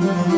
Thank.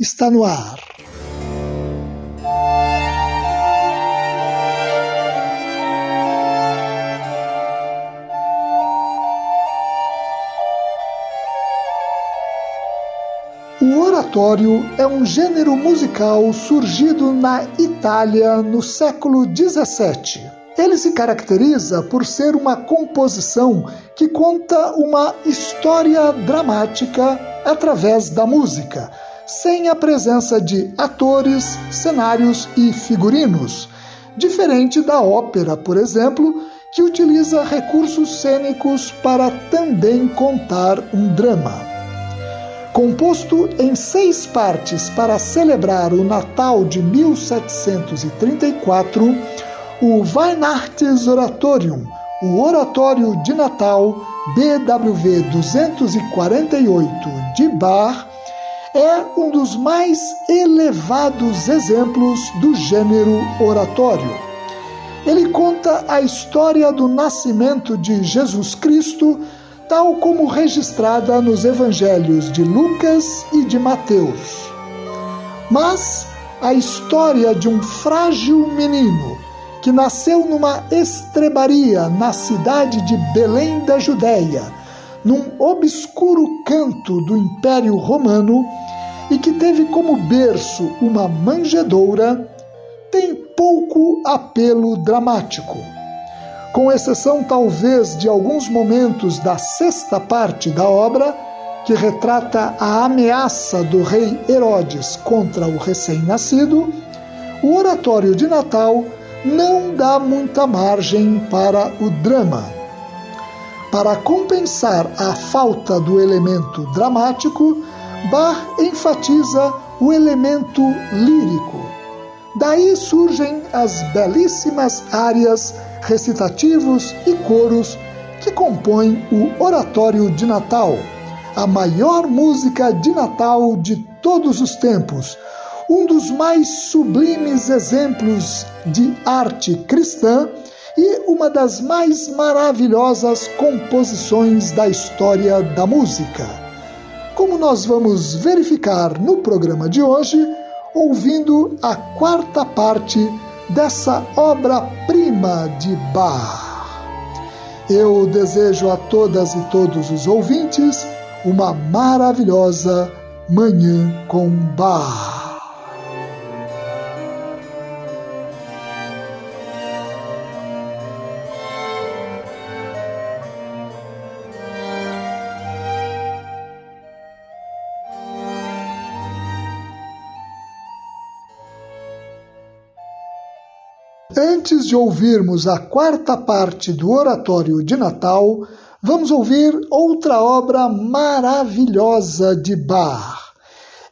está no ar. O oratório é um gênero musical surgido na Itália no século XVII. Ele se caracteriza por ser uma composição que conta uma história dramática através da música, sem a presença de atores, cenários e figurinos, diferente da ópera, por exemplo, que utiliza recursos cênicos para também contar um drama. Composto em seis partes para celebrar o Natal de 1734, o Weihnachtsoratorium, o Oratório de Natal BWV 248 de Bach, é um dos mais elevados exemplos do gênero oratório. Ele conta a história do nascimento de Jesus Cristo, tal como registrada nos evangelhos de Lucas e de Mateus. Mas a história de um frágil menino que nasceu numa estrebaria na cidade de Belém da Judéia, num obscuro canto do Império Romano, e que teve como berço uma manjedoura, tem pouco apelo dramático. Com exceção talvez de alguns momentos da sexta parte da obra, que retrata a ameaça do rei Herodes contra o recém-nascido, o oratório de Natal não dá muita margem para o drama. Para compensar a falta do elemento dramático, Bach enfatiza o elemento lírico. Daí surgem as belíssimas áreas, recitativos e coros que compõem o Oratório de Natal, a maior música de Natal de todos os tempos, um dos mais sublimes exemplos de arte cristã e uma das mais maravilhosas composições da história da música como nós vamos verificar no programa de hoje, ouvindo a quarta parte dessa obra-prima de Bach. Eu desejo a todas e todos os ouvintes uma maravilhosa Manhã com Bach. Antes de ouvirmos a quarta parte do Oratório de Natal, vamos ouvir outra obra maravilhosa de Bach.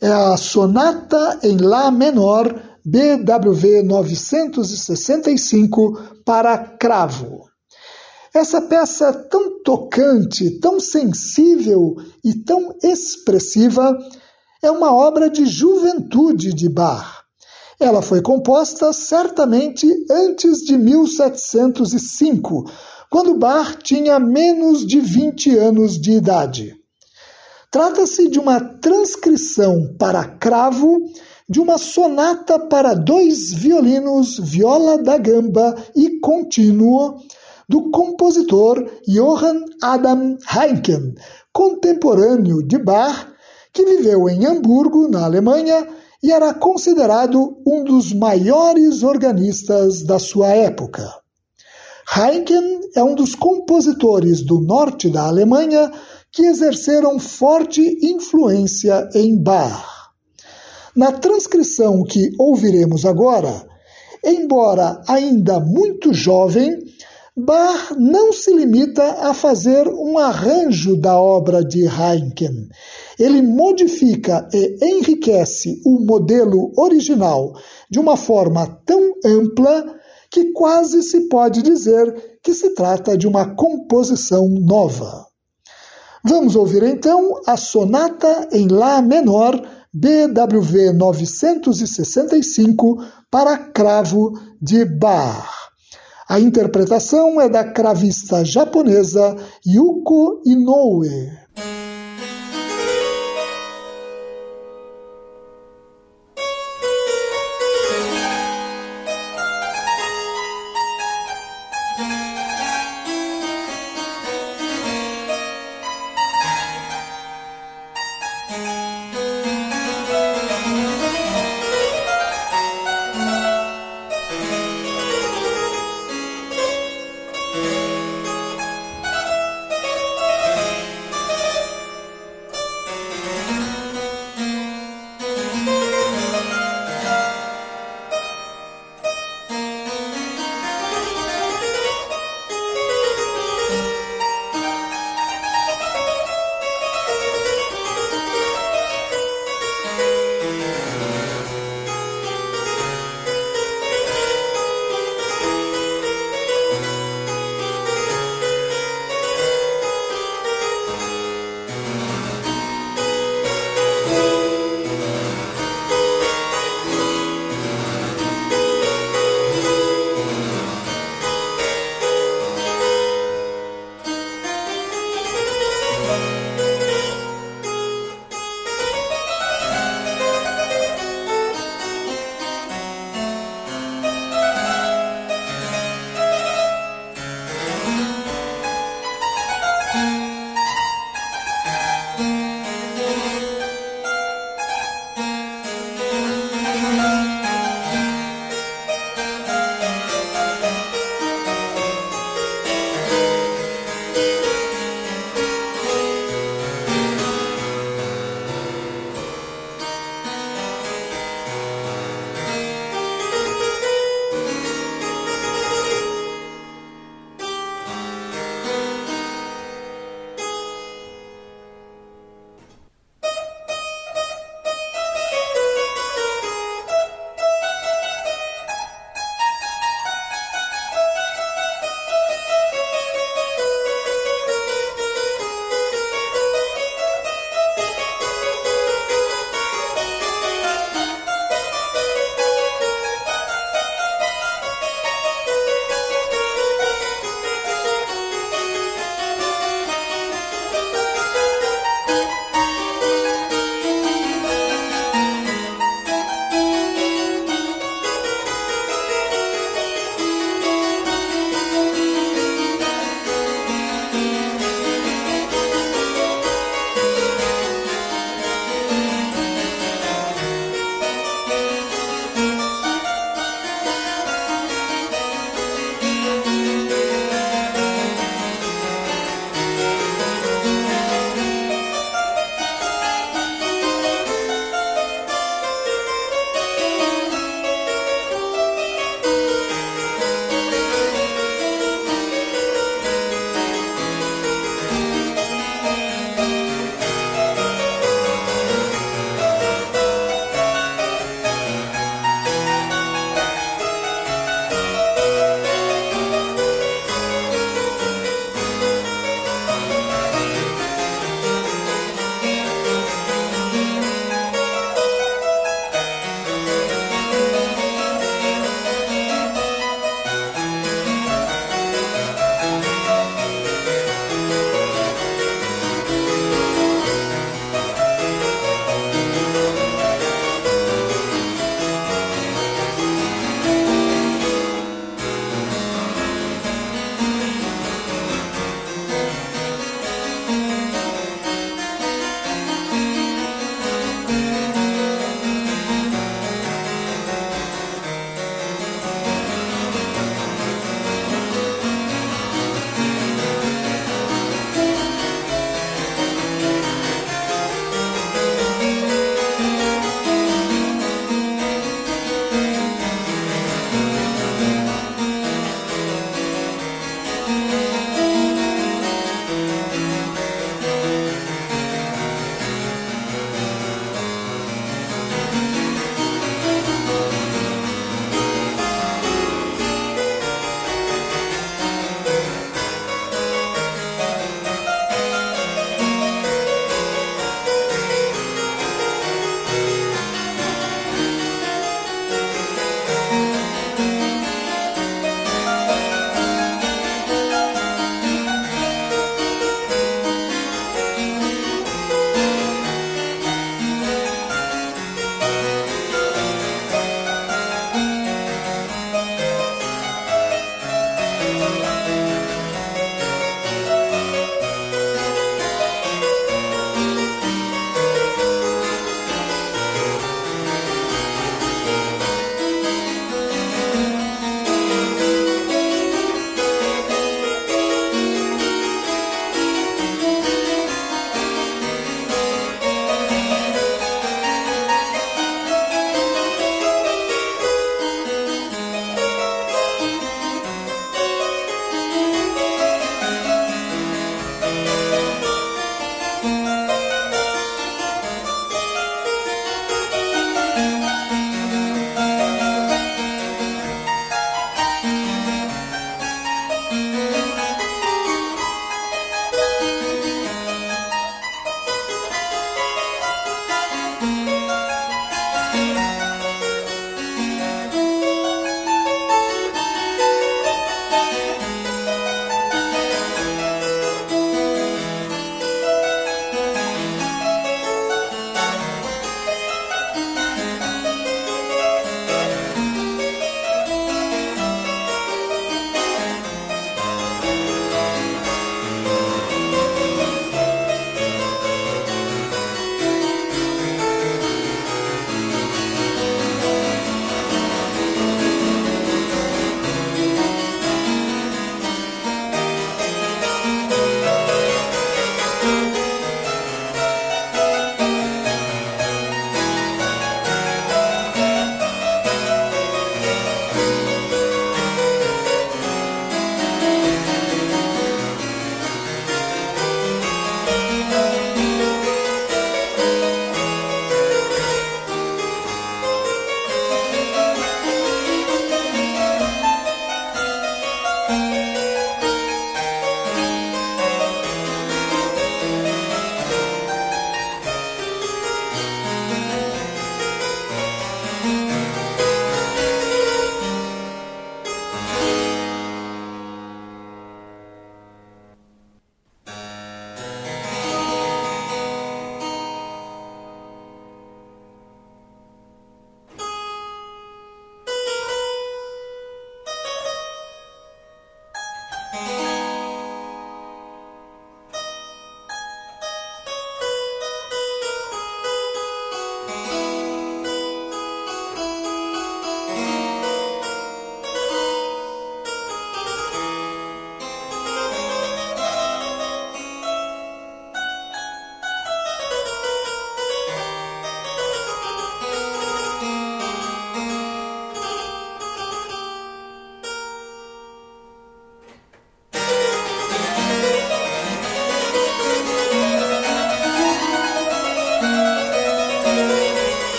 É a Sonata em Lá menor, BWV 965, para cravo. Essa peça tão tocante, tão sensível e tão expressiva é uma obra de juventude de Bach ela foi composta certamente antes de 1705, quando Bach tinha menos de 20 anos de idade. Trata-se de uma transcrição para cravo de uma sonata para dois violinos, viola da gamba e contínuo do compositor Johann Adam Heinken, contemporâneo de Bach, que viveu em Hamburgo, na Alemanha, e era considerado um dos maiores organistas da sua época. Heinken é um dos compositores do norte da Alemanha que exerceram forte influência em Bach. Na transcrição que ouviremos agora, embora ainda muito jovem, Bach não se limita a fazer um arranjo da obra de Heinken. Ele modifica e enriquece o modelo original de uma forma tão ampla que quase se pode dizer que se trata de uma composição nova. Vamos ouvir então a sonata em Lá menor BWV 965 para cravo de Bach. A interpretação é da cravista japonesa Yuko Inoue.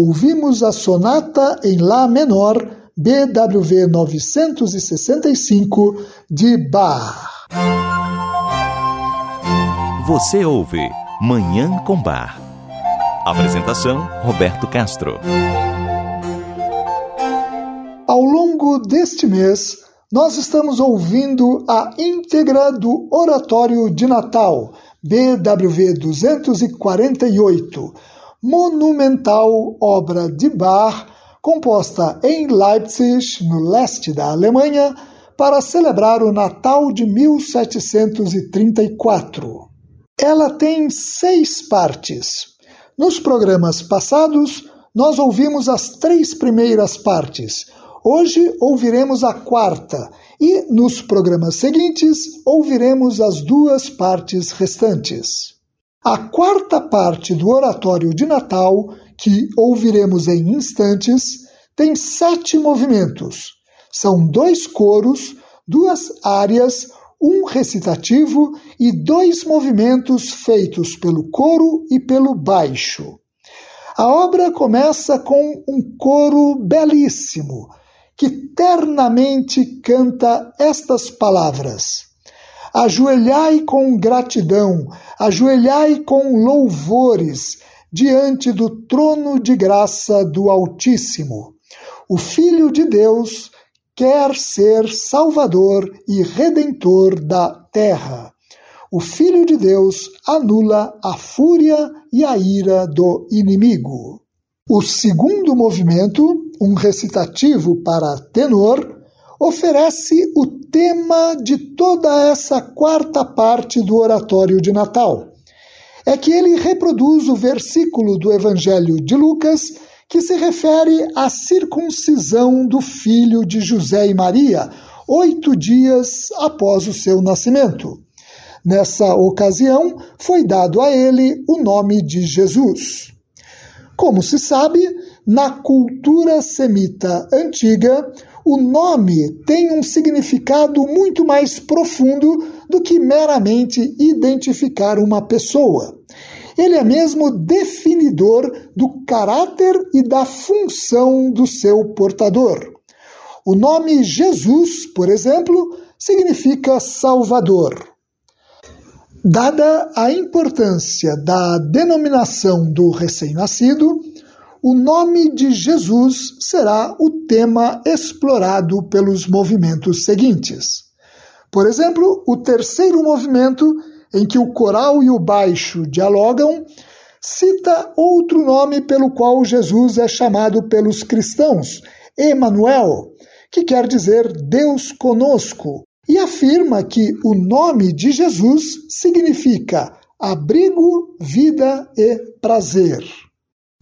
Ouvimos a sonata em Lá menor, BWV 965, de Bach. Você ouve Manhã com Bar. Apresentação: Roberto Castro. Ao longo deste mês, nós estamos ouvindo a íntegra do Oratório de Natal, BWV 248, monumental obra de Bach, composta em Leipzig, no leste da Alemanha, para celebrar o Natal de 1734. Ela tem seis partes. Nos programas passados, nós ouvimos as três primeiras partes Hoje ouviremos a quarta e, nos programas seguintes, ouviremos as duas partes restantes. A quarta parte do Oratório de Natal, que ouviremos em instantes, tem sete movimentos. São dois coros, duas áreas, um recitativo e dois movimentos feitos pelo coro e pelo baixo. A obra começa com um coro belíssimo, que ternamente canta estas palavras: Ajoelhai com gratidão, ajoelhai com louvores diante do trono de graça do Altíssimo. O Filho de Deus quer ser Salvador e Redentor da terra. O Filho de Deus anula a fúria e a ira do inimigo. O segundo movimento um recitativo para tenor, oferece o tema de toda essa quarta parte do oratório de Natal. É que ele reproduz o versículo do Evangelho de Lucas que se refere à circuncisão do filho de José e Maria, oito dias após o seu nascimento. Nessa ocasião, foi dado a ele o nome de Jesus. Como se sabe, na cultura semita antiga, o nome tem um significado muito mais profundo do que meramente identificar uma pessoa. Ele é mesmo definidor do caráter e da função do seu portador. O nome Jesus, por exemplo, significa Salvador. Dada a importância da denominação do recém-nascido, o nome de Jesus será o tema explorado pelos movimentos seguintes. Por exemplo, o terceiro movimento, em que o coral e o baixo dialogam, cita outro nome pelo qual Jesus é chamado pelos cristãos, Emanuel, que quer dizer Deus conosco, e afirma que o nome de Jesus significa abrigo, vida e prazer.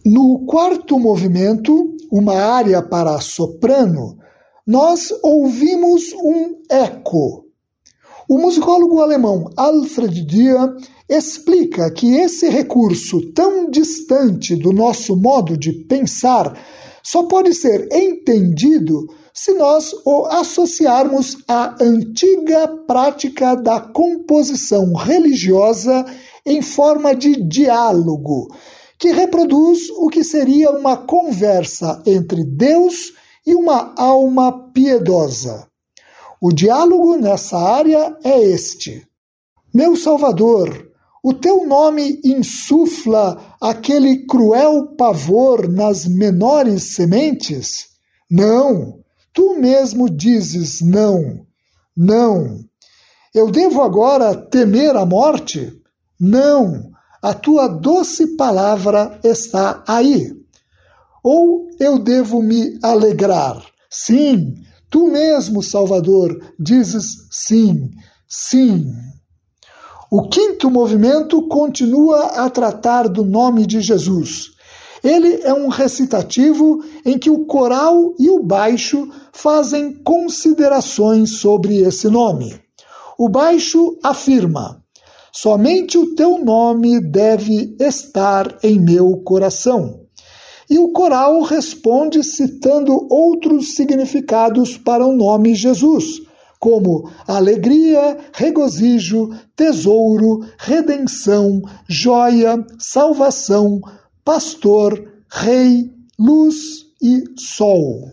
No quarto movimento, uma área para soprano, nós ouvimos um eco. O musicólogo alemão Alfred Dia explica que esse recurso tão distante do nosso modo de pensar só pode ser entendido se nós o associarmos à antiga prática da composição religiosa em forma de diálogo, que reproduz o que seria uma conversa entre Deus e uma alma piedosa. O diálogo nessa área é este: Meu Salvador, o teu nome insufla aquele cruel pavor nas menores sementes? Não, tu mesmo dizes não, não. Eu devo agora temer a morte? Não, a tua doce palavra está aí. Ou eu devo me alegrar? Sim, tu mesmo, Salvador, dizes sim, sim. O quinto movimento continua a tratar do nome de Jesus. Ele é um recitativo em que o coral e o baixo fazem considerações sobre esse nome. O baixo afirma: Somente o teu nome deve estar em meu coração. E o coral responde citando outros significados para o nome Jesus, como alegria, regozijo, tesouro, redenção, joia, salvação, pastor, rei luz e sol.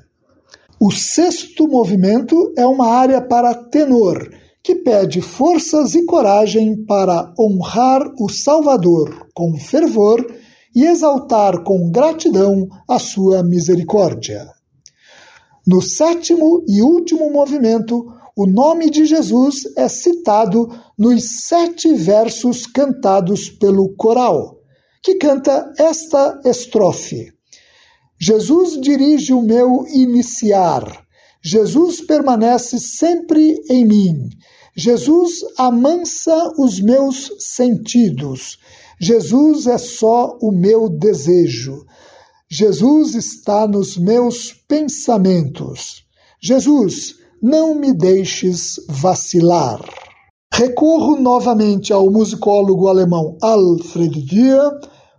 O sexto movimento é uma área para tenor, que pede forças e coragem para honrar o Salvador com fervor e exaltar com gratidão a sua misericórdia. No sétimo e último movimento, o nome de Jesus é citado nos sete versos cantados pelo coral, que canta esta estrofe. Jesus dirige o meu iniciar. Jesus permanece sempre em mim. Jesus amansa os meus sentidos. Jesus é só o meu desejo. Jesus está nos meus pensamentos. Jesus, não me deixes vacilar. Recorro novamente ao musicólogo alemão Alfred Dier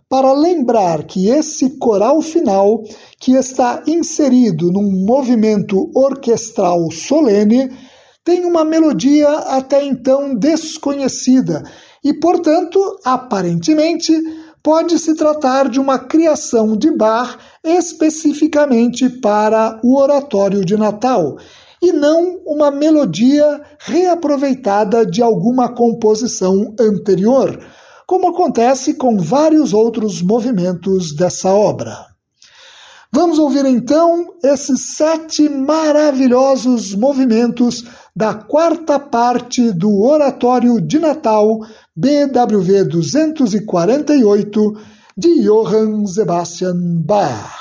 para lembrar que esse coral final, que está inserido num movimento orquestral solene, tem uma melodia até então desconhecida e, portanto, aparentemente, pode se tratar de uma criação de Bach especificamente para o oratório de Natal e não uma melodia reaproveitada de alguma composição anterior como acontece com vários outros movimentos dessa obra. Vamos ouvir então esses sete maravilhosos movimentos da quarta parte do Oratório de Natal BWV 248 de Johann Sebastian Bach.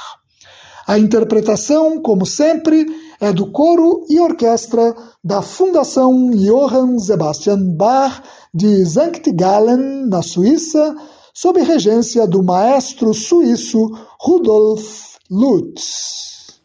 A interpretação, como sempre, é do coro e orquestra da Fundação Johann Sebastian Bach de Sankt Gallen, na Suíça, sob regência do maestro suíço Rudolf Lutz.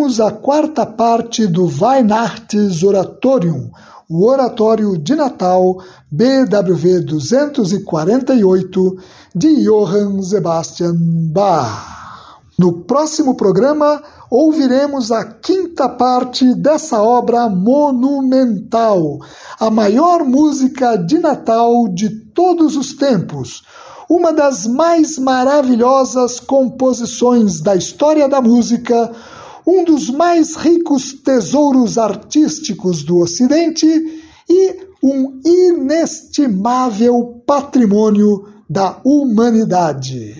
Ouvimos a quarta parte do Weihnachts Oratorium, o Oratório de Natal BWV 248 de Johann Sebastian Bach. No próximo programa, ouviremos a quinta parte dessa obra monumental, a maior música de Natal de todos os tempos, uma das mais maravilhosas composições da história da música um dos mais ricos tesouros artísticos do Ocidente e um inestimável patrimônio da humanidade.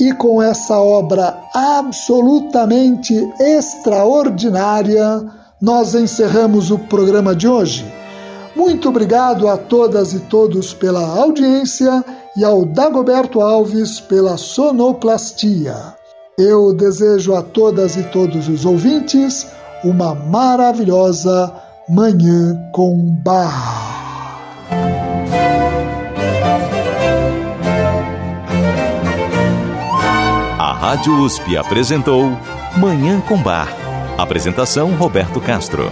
E com essa obra absolutamente extraordinária, nós encerramos o programa de hoje. Muito obrigado a todas e todos pela audiência e ao Dagoberto Alves pela sonoplastia. Eu desejo a todas e todos os ouvintes uma maravilhosa Manhã com Bar. A Rádio USP apresentou Manhã com Bar. Apresentação Roberto Castro.